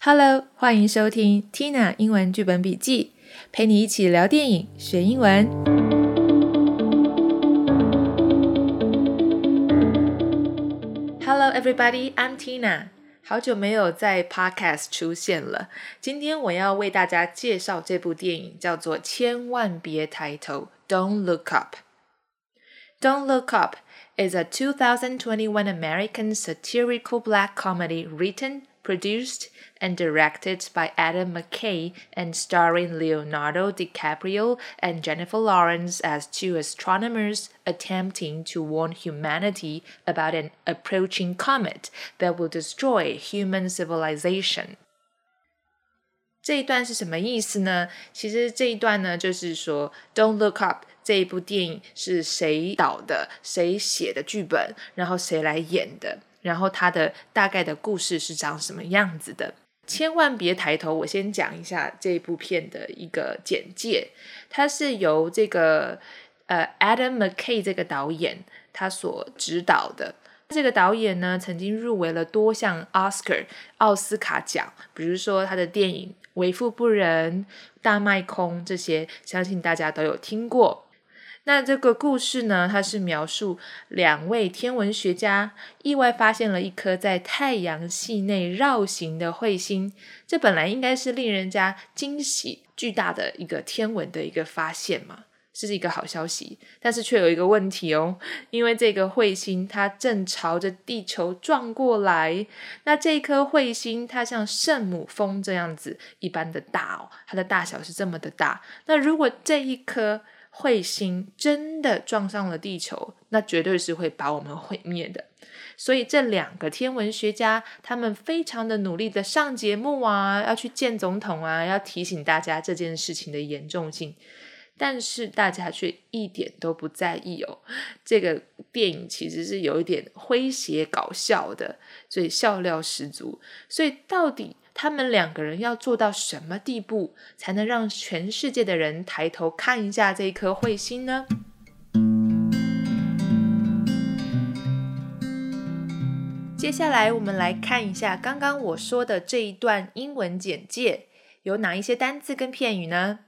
Hello，欢迎收听 Tina 英文剧本笔记，陪你一起聊电影学英文。Hello, everybody, I'm Tina。好久没有在 Podcast 出现了，今天我要为大家介绍这部电影，叫做《千万别抬头》（Don't Look Up）。Don't Look Up is a 2021 American satirical black comedy written, produced, and directed by Adam McKay and starring Leonardo DiCaprio and Jennifer Lawrence as two astronomers attempting to warn humanity about an approaching comet that will destroy human civilization. 这一段是什么意思呢？其实这一段呢，就是说，Don't Look Up 这一部电影是谁导的，谁写的剧本，然后谁来演的，然后它的大概的故事是长什么样子的。千万别抬头！我先讲一下这部片的一个简介。它是由这个呃 Adam McKay 这个导演他所指导的。这个导演呢，曾经入围了多项 Oscar 奥斯卡奖，比如说他的电影。为富不仁、大卖空这些，相信大家都有听过。那这个故事呢，它是描述两位天文学家意外发现了一颗在太阳系内绕行的彗星。这本来应该是令人家惊喜、巨大的一个天文的一个发现嘛。这是一个好消息，但是却有一个问题哦，因为这个彗星它正朝着地球撞过来。那这颗彗星它像圣母峰这样子一般的大哦，它的大小是这么的大。那如果这一颗彗星真的撞上了地球，那绝对是会把我们毁灭的。所以这两个天文学家他们非常的努力的上节目啊，要去见总统啊，要提醒大家这件事情的严重性。但是大家却一点都不在意哦。这个电影其实是有一点诙谐搞笑的，所以笑料十足。所以到底他们两个人要做到什么地步，才能让全世界的人抬头看一下这一颗彗星呢？接下来我们来看一下刚刚我说的这一段英文简介，有哪一些单字跟片语呢？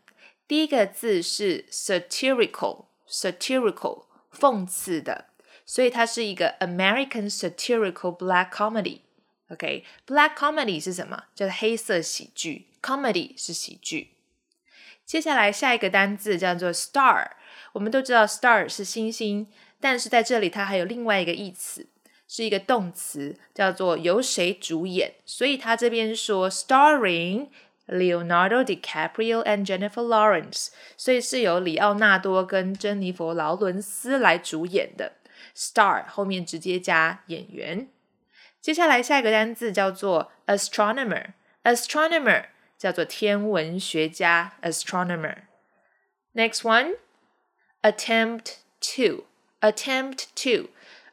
第一个字是 satirical，satirical 讽刺的，所以它是一个 American satirical black comedy。OK，black comedy 是什么？叫做黑色喜剧，comedy 是喜剧。接下来下一个单字叫做 star，我们都知道 star 是星星，但是在这里它还有另外一个意思，是一个动词，叫做由谁主演，所以它这边说 starring。Leonardo DiCaprio and Jennifer Lawrence，所以是由里奥纳多跟珍妮佛劳伦斯来主演的。Star 后面直接加演员。接下来下一个单字叫做 astronomer，astronomer 叫做天文学家，astronomer。Next one，attempt to，attempt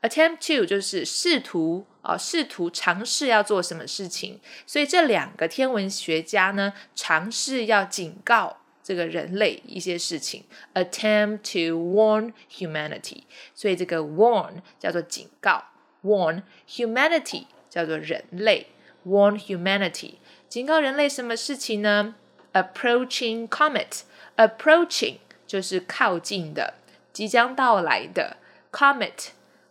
attempt to 就是试图。啊，试图尝试要做什么事情，所以这两个天文学家呢，尝试要警告这个人类一些事情，attempt to warn humanity。所以这个 warn 叫做警告，warn humanity 叫做人类，warn humanity 警告人类什么事情呢？approaching comet，approaching 就是靠近的，即将到来的 comet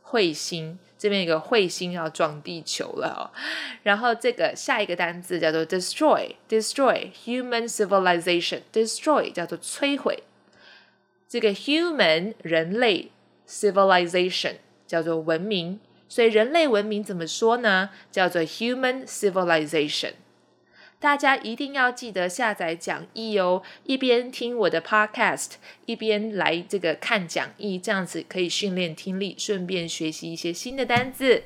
彗星。这边一个彗星要撞地球了哦，然后这个下一个单词叫做 destroy，destroy human civilization，destroy 叫做摧毁，这个 human 人类 civilization 叫做文明，所以人类文明怎么说呢？叫做 human civilization。大家一定要记得下载讲义哦，一边听我的 podcast，一边来这个看讲义，这样子可以训练听力，顺便学习一些新的单字。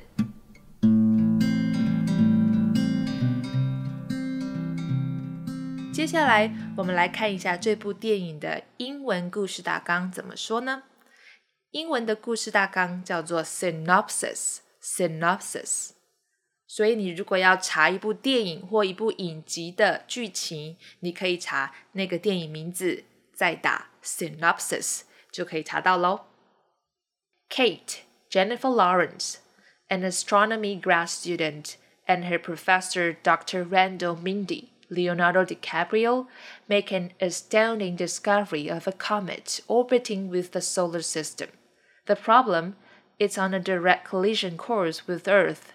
接下来我们来看一下这部电影的英文故事大纲怎么说呢？英文的故事大纲叫做 synopsis，synopsis。所以，你如果要查一部电影或一部影集的剧情，你可以查那个电影名字，再打 synopsis 就可以查到喽。Kate Jennifer Lawrence, an astronomy grad student and her professor Dr. Randall Mindy, Leonardo DiCaprio, make an astounding discovery of a comet orbiting with the solar system. The problem it's on a direct collision course with Earth.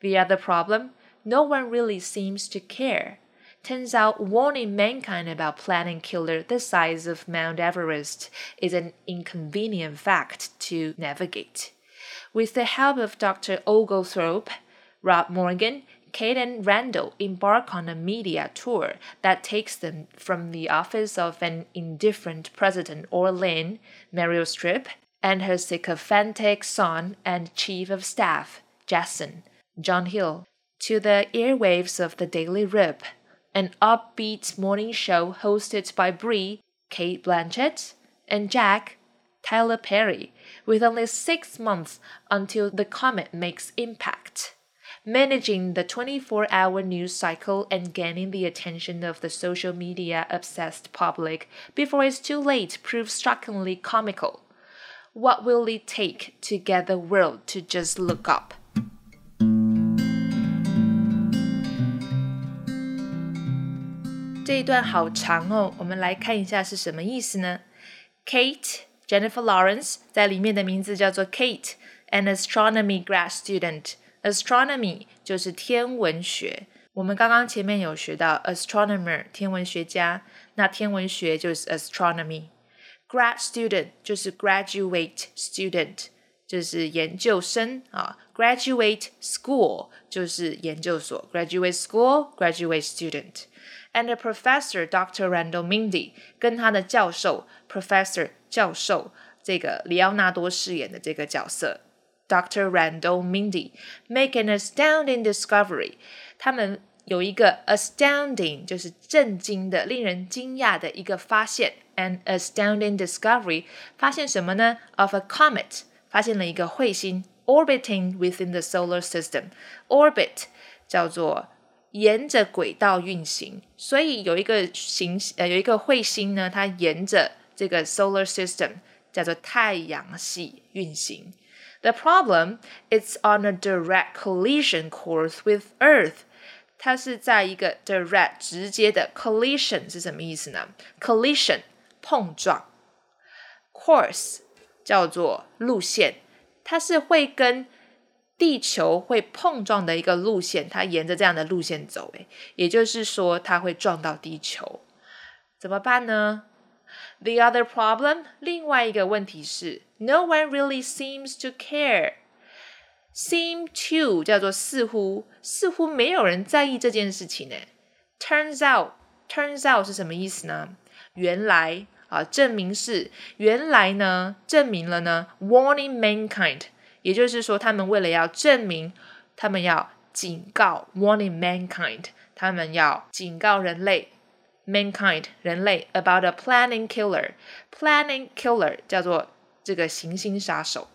the other problem no one really seems to care. Turns out warning mankind about planet killer the size of Mount Everest is an inconvenient fact to navigate. With the help of Dr. Oglethorpe, Rob Morgan, Kate and Randall embark on a media tour that takes them from the office of an indifferent President Orlin, Meryl Streep, and her sycophantic son and chief of staff, Jason, John Hill, to the airwaves of the Daily Rip, an upbeat morning show hosted by Brie, Kate Blanchett, and Jack, Tyler Perry, with only six months until the comet makes impact. Managing the 24 hour news cycle and gaining the attention of the social media obsessed public before it's too late proves shockingly comical. What will it take to get the world to just look up? 这一段好长哦，我们来看一下是什么意思呢？Kate Jennifer Lawrence 在里面的名字叫做 Kate，an astronomy grad student。Astronomy 就是天文学。我们刚刚前面有学到 astronomer 天文学家，那天文学就是 astronomy。Grad student 就是 graduate student，就是研究生啊。Graduate school 就是研究所，graduate school，graduate student。and Professor Dr. Randall Mindy 跟他的教授 Professor 教授这个里奥纳多饰演的这个角色 Dr. Randall Mindy make an astounding discovery。他们有一个 astounding，就是震惊的、令人惊讶的一个发现。An astounding discovery，发现什么呢？Of a comet，发现了一个彗星 orbiting within the solar system。Orbit 叫做 沿着轨道运行，所以有一个行呃有一个彗星呢，它沿着这个 solar system 叫做太阳系运行。The problem is on a direct collision course with Earth。它是在一个 direct 直接的 collision 是什么意思呢？collision 碰撞，course 叫做路线，它是会跟地球会碰撞的一个路线，它沿着这样的路线走，诶，也就是说它会撞到地球，怎么办呢？The other problem，另外一个问题是，No one really seems to care。Seem to 叫做似乎，似乎没有人在意这件事情呢。Turns out，turns out 是什么意思呢？原来啊，证明是原来呢，证明了呢，warning mankind。也就是说，他们为了要证明，他们要警告 warning mankind，他们要警告人类 mankind 人类 about a planning killer。planning killer 叫做这个行星杀手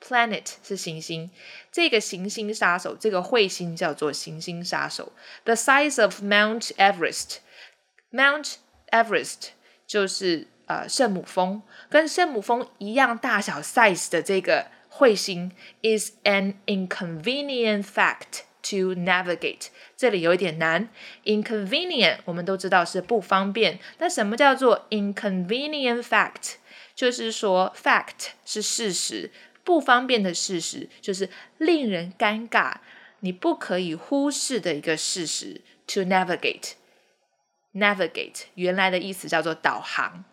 ，planet 是行星，这个行星杀手这个彗星叫做行星杀手。The size of Mount Everest，Mount Everest 就是呃圣母峰，跟圣母峰一样大小 size 的这个。彗星 is an inconvenient fact to navigate。这里有一点难，inconvenient 我们都知道是不方便。那什么叫做 inconvenient fact？就是说 fact 是事实，不方便的事实就是令人尴尬，你不可以忽视的一个事实。To navigate，navigate 原来的意思叫做导航。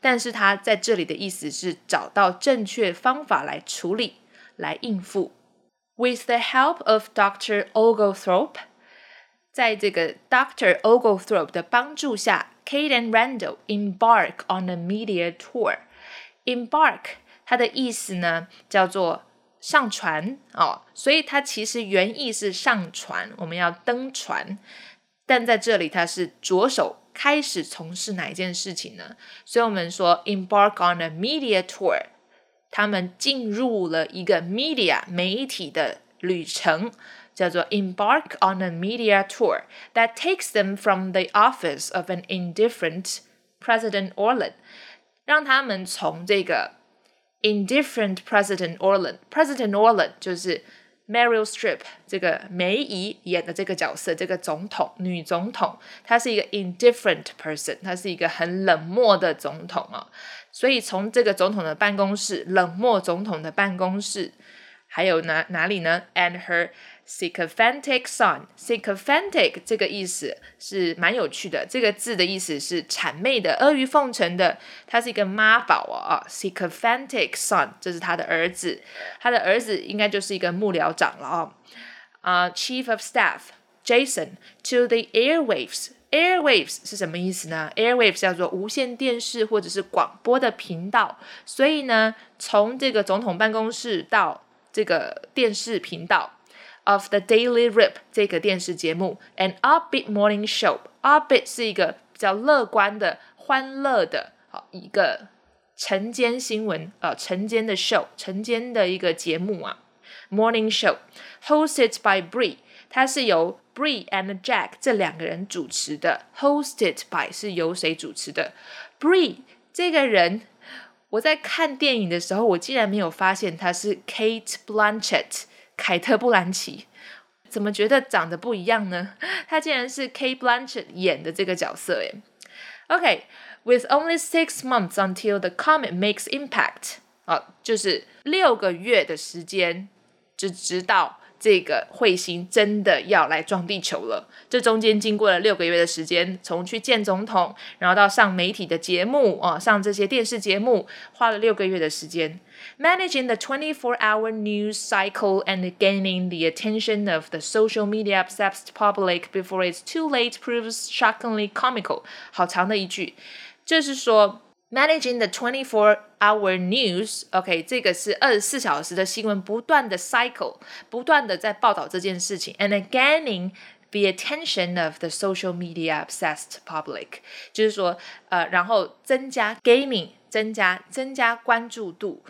但是它在这里的意思是找到正确方法来处理、来应付。With the help of Doctor Oglethorpe，在这个 Doctor Oglethorpe 的帮助下，Kate and Randall embark on a media tour。Embark 它的意思呢叫做上船哦，所以它其实原意是上船，我们要登船。但在这里它是着手。开始从事哪一件事情呢？所以我们说 embark on a media tour，他们进入了一个 media 媒体的旅程，叫做 embark on a media tour that takes them from the office of an indifferent President Orland，让他们从这个 indifferent President Orland，President Orland 就是 Meryl Streep 这个梅姨演的这个角色，这个总统女总统，她是一个 indifferent person，她是一个很冷漠的总统啊。所以从这个总统的办公室，冷漠总统的办公室，还有哪哪里呢？And her sycophantic son，sycophantic 这个意思是蛮有趣的。这个字的意思是谄媚的、阿谀奉承的。他是一个妈宝啊，sycophantic son，这是他的儿子。他的儿子应该就是一个幕僚长了啊。啊，Chief of Staff Jason to the airwaves。airwaves 是什么意思呢？airwaves 叫做无线电视或者是广播的频道。所以呢，从这个总统办公室到这个电视频道。of the Daily Rip 这个电视节目，an upbeat morning show。upbeat 是一个比较乐观的、欢乐的，好一个晨间新闻，呃，晨间的 show，晨间的一个节目啊，morning show hosted by Bree，它是由 Bree and Jack 这两个人主持的。hosted by 是由谁主持的？Bree 这个人，我在看电影的时候，我竟然没有发现他是 Kate Blanchett。凯特·布兰奇怎么觉得长得不一样呢？他竟然是 Kate Blanchett 演的这个角色诶。OK，with only six months until the comet makes impact，啊，就是六个月的时间，就直到。这个彗星真的要来撞地球了。这中间经过了六个月的时间，从去见总统，然后到上媒体的节目啊，上这些电视节目，花了六个月的时间。Managing the 24-hour news cycle and gaining the attention of the social media obsessed public before it's too late proves shockingly comical。好长的一句，就是说。Managing the twenty-four-hour news，OK，这个是二十四小时的新闻，不断的 cycle，不断的在报道这件事情，and gaining the attention of the social media obsessed public，就是说，呃，然后增加 gaining，增加增加关注度，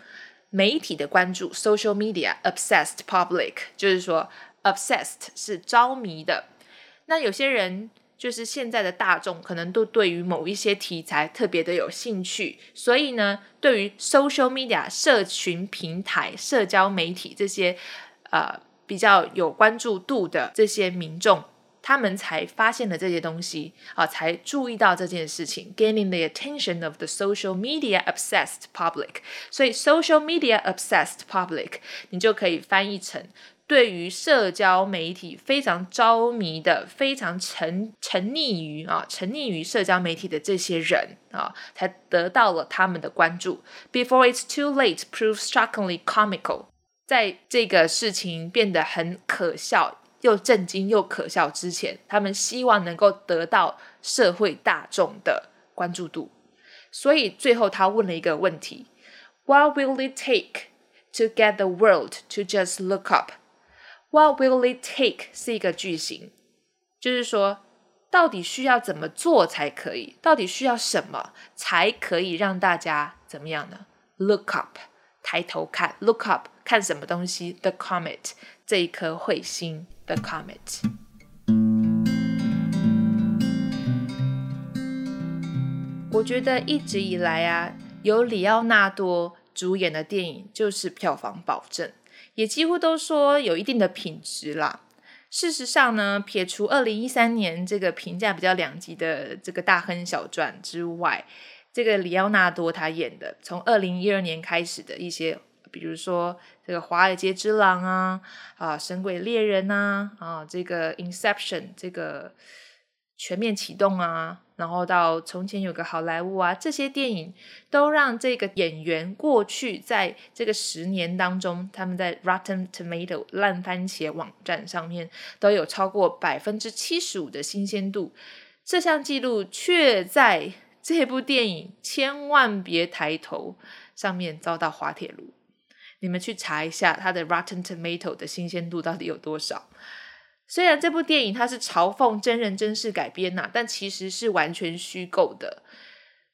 媒体的关注，social media obsessed public，就是说 obsessed 是着迷的，那有些人。 就是现在的大众可能都对于某一些题材特别的有兴趣，所以呢，对于 social media 社群平台、社交媒体这些呃比较有关注度的这些民众，他们才发现了这些东西啊，才注意到这件事情，gaining the attention of the social media obsessed public。所以 social media obsessed public，你就可以翻译成。对于社交媒体非常着迷的、非常沉沉溺于啊沉溺于社交媒体的这些人啊，才得到了他们的关注。Before it's too late, proves shockingly comical。在这个事情变得很可笑、又震惊又可笑之前，他们希望能够得到社会大众的关注度。所以最后他问了一个问题：What will it take to get the world to just look up？What will it take 是一个句型，就是说，到底需要怎么做才可以？到底需要什么才可以让大家怎么样呢？Look up，抬头看，Look up，看什么东西？The comet，这一颗彗星，The comet。我觉得一直以来啊，由里奥纳多主演的电影就是票房保证。也几乎都说有一定的品质啦。事实上呢，撇除二零一三年这个评价比较两极的这个大亨小传之外，这个里奥纳多他演的，从二零一二年开始的一些，比如说这个《华尔街之狼》啊，啊，《神鬼猎人》呐，啊，这个《Inception》这个。全面启动啊，然后到从前有个好莱坞啊，这些电影都让这个演员过去在这个十年当中，他们在 Rotten Tomato 烂番茄网站上面都有超过百分之七十五的新鲜度。这项记录却在这部电影千万别抬头上面遭到滑铁卢。你们去查一下它的 Rotten Tomato 的新鲜度到底有多少。虽然这部电影它是嘲讽真人真事改编呐，但其实是完全虚构的。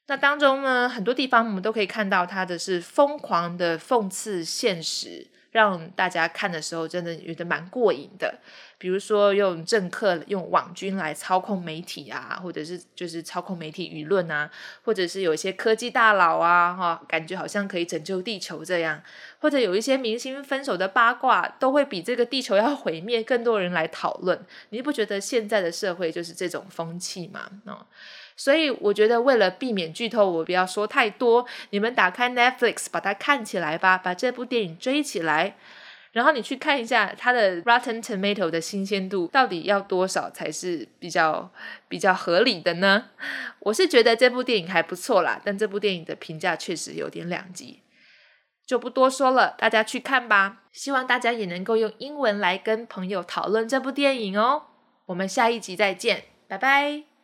那当中呢，很多地方我们都可以看到它的是疯狂的讽刺现实，让大家看的时候真的觉得蛮过瘾的。比如说用政客、用网军来操控媒体啊，或者是就是操控媒体舆论啊，或者是有一些科技大佬啊，哈，感觉好像可以拯救地球这样，或者有一些明星分手的八卦，都会比这个地球要毁灭更多人来讨论。你不觉得现在的社会就是这种风气吗？哦。所以我觉得，为了避免剧透，我不要说太多。你们打开 Netflix，把它看起来吧，把这部电影追起来，然后你去看一下它的 Rotten Tomato 的新鲜度到底要多少才是比较比较合理的呢？我是觉得这部电影还不错啦，但这部电影的评价确实有点两极，就不多说了，大家去看吧。希望大家也能够用英文来跟朋友讨论这部电影哦。我们下一集再见，拜拜。